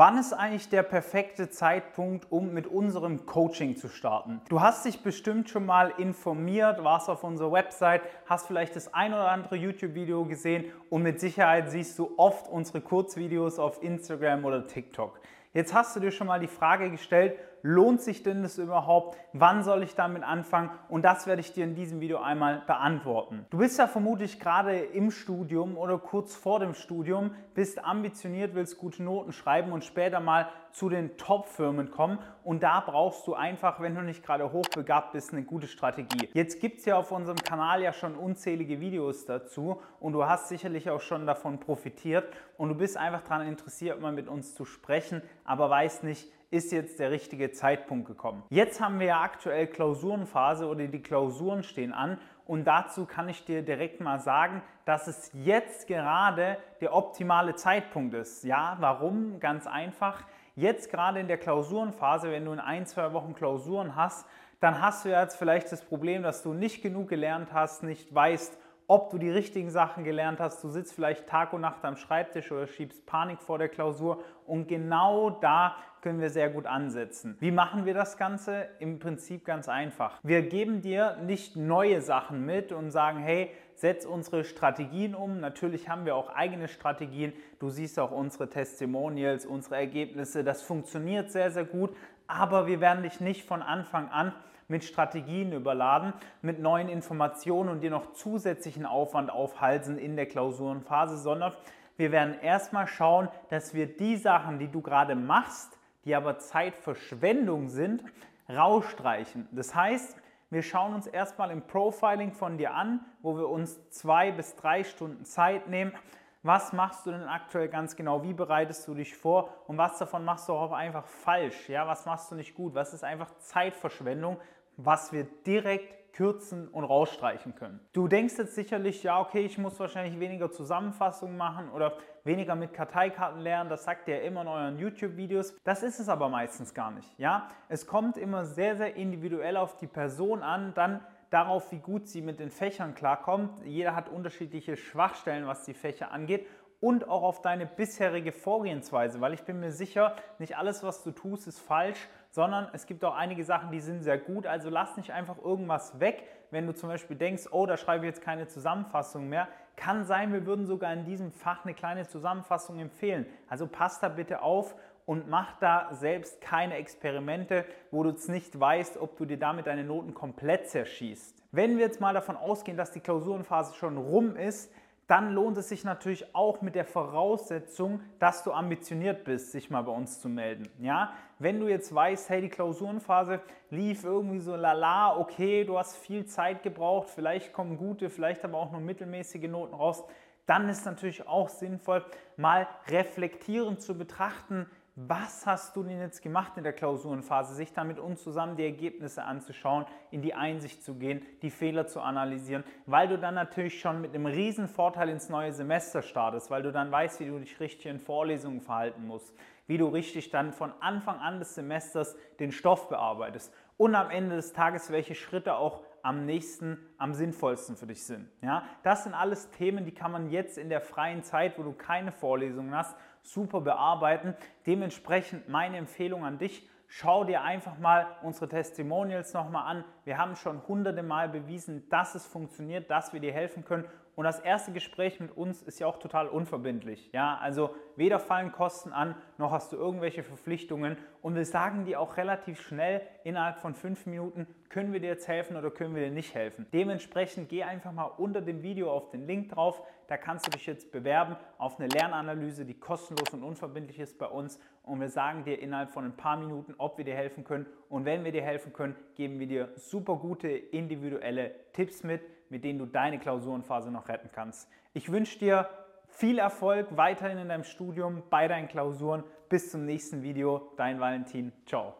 Wann ist eigentlich der perfekte Zeitpunkt, um mit unserem Coaching zu starten? Du hast dich bestimmt schon mal informiert, warst auf unserer Website, hast vielleicht das ein oder andere YouTube-Video gesehen und mit Sicherheit siehst du oft unsere Kurzvideos auf Instagram oder TikTok. Jetzt hast du dir schon mal die Frage gestellt, lohnt sich denn das überhaupt? Wann soll ich damit anfangen? Und das werde ich dir in diesem Video einmal beantworten. Du bist ja vermutlich gerade im Studium oder kurz vor dem Studium, bist ambitioniert, willst gute Noten schreiben und später mal zu den Top-Firmen kommen. Und da brauchst du einfach, wenn du nicht gerade hochbegabt bist, eine gute Strategie. Jetzt gibt es ja auf unserem Kanal ja schon unzählige Videos dazu und du hast sicherlich auch schon davon profitiert und du bist einfach daran interessiert, mal mit uns zu sprechen, aber weißt nicht, ist jetzt der richtige Zeitpunkt gekommen. Jetzt haben wir ja aktuell Klausurenphase oder die Klausuren stehen an und dazu kann ich dir direkt mal sagen, dass es jetzt gerade der optimale Zeitpunkt ist. Ja, warum? Ganz einfach. Jetzt gerade in der Klausurenphase, wenn du in ein, zwei Wochen Klausuren hast, dann hast du jetzt vielleicht das Problem, dass du nicht genug gelernt hast, nicht weißt, ob du die richtigen Sachen gelernt hast. Du sitzt vielleicht Tag und Nacht am Schreibtisch oder schiebst Panik vor der Klausur und genau da können wir sehr gut ansetzen. Wie machen wir das Ganze? Im Prinzip ganz einfach. Wir geben dir nicht neue Sachen mit und sagen, hey, setz unsere Strategien um. Natürlich haben wir auch eigene Strategien. Du siehst auch unsere Testimonials, unsere Ergebnisse. Das funktioniert sehr, sehr gut. Aber wir werden dich nicht von Anfang an mit Strategien überladen, mit neuen Informationen und dir noch zusätzlichen Aufwand aufhalsen in der Klausurenphase, sondern wir werden erstmal schauen, dass wir die Sachen, die du gerade machst, die aber Zeitverschwendung sind, rausstreichen. Das heißt, wir schauen uns erstmal im Profiling von dir an, wo wir uns zwei bis drei Stunden Zeit nehmen. Was machst du denn aktuell ganz genau? Wie bereitest du dich vor? Und was davon machst du auch einfach falsch? Ja, was machst du nicht gut? Was ist einfach Zeitverschwendung? was wir direkt kürzen und rausstreichen können. Du denkst jetzt sicherlich, ja, okay, ich muss wahrscheinlich weniger Zusammenfassungen machen oder weniger mit Karteikarten lernen. Das sagt ihr immer in euren YouTube-Videos. Das ist es aber meistens gar nicht. Ja, es kommt immer sehr, sehr individuell auf die Person an, dann darauf, wie gut sie mit den Fächern klarkommt. Jeder hat unterschiedliche Schwachstellen, was die Fächer angeht und auch auf deine bisherige Vorgehensweise, weil ich bin mir sicher, nicht alles, was du tust, ist falsch, sondern es gibt auch einige Sachen, die sind sehr gut. Also lass nicht einfach irgendwas weg, wenn du zum Beispiel denkst, oh, da schreibe ich jetzt keine Zusammenfassung mehr. Kann sein, wir würden sogar in diesem Fach eine kleine Zusammenfassung empfehlen. Also pass da bitte auf und mach da selbst keine Experimente, wo du jetzt nicht weißt, ob du dir damit deine Noten komplett zerschießt. Wenn wir jetzt mal davon ausgehen, dass die Klausurenphase schon rum ist, dann lohnt es sich natürlich auch mit der Voraussetzung, dass du ambitioniert bist, sich mal bei uns zu melden. Ja? Wenn du jetzt weißt, hey, die Klausurenphase lief irgendwie so lala, okay, du hast viel Zeit gebraucht, vielleicht kommen gute, vielleicht aber auch nur mittelmäßige Noten raus, dann ist natürlich auch sinnvoll, mal reflektierend zu betrachten, was hast du denn jetzt gemacht in der Klausurenphase, sich dann mit uns zusammen die Ergebnisse anzuschauen, in die Einsicht zu gehen, die Fehler zu analysieren, weil du dann natürlich schon mit einem riesen Vorteil ins neue Semester startest, weil du dann weißt, wie du dich richtig in Vorlesungen verhalten musst, wie du richtig dann von Anfang an des Semesters den Stoff bearbeitest und am Ende des Tages, welche Schritte auch am nächsten, am sinnvollsten für dich sind. Ja, das sind alles Themen, die kann man jetzt in der freien Zeit, wo du keine Vorlesungen hast, super bearbeiten. Dementsprechend meine Empfehlung an dich, schau dir einfach mal unsere Testimonials nochmal an. Wir haben schon hunderte Mal bewiesen, dass es funktioniert, dass wir dir helfen können und das erste Gespräch mit uns ist ja auch total unverbindlich. Ja, also weder fallen Kosten an, noch hast du irgendwelche Verpflichtungen. Und wir sagen dir auch relativ schnell, innerhalb von fünf Minuten, können wir dir jetzt helfen oder können wir dir nicht helfen. Dementsprechend geh einfach mal unter dem Video auf den Link drauf. Da kannst du dich jetzt bewerben auf eine Lernanalyse, die kostenlos und unverbindlich ist bei uns. Und wir sagen dir innerhalb von ein paar Minuten, ob wir dir helfen können. Und wenn wir dir helfen können, geben wir dir super gute individuelle Tipps mit mit denen du deine Klausurenphase noch retten kannst. Ich wünsche dir viel Erfolg weiterhin in deinem Studium, bei deinen Klausuren. Bis zum nächsten Video. Dein Valentin. Ciao.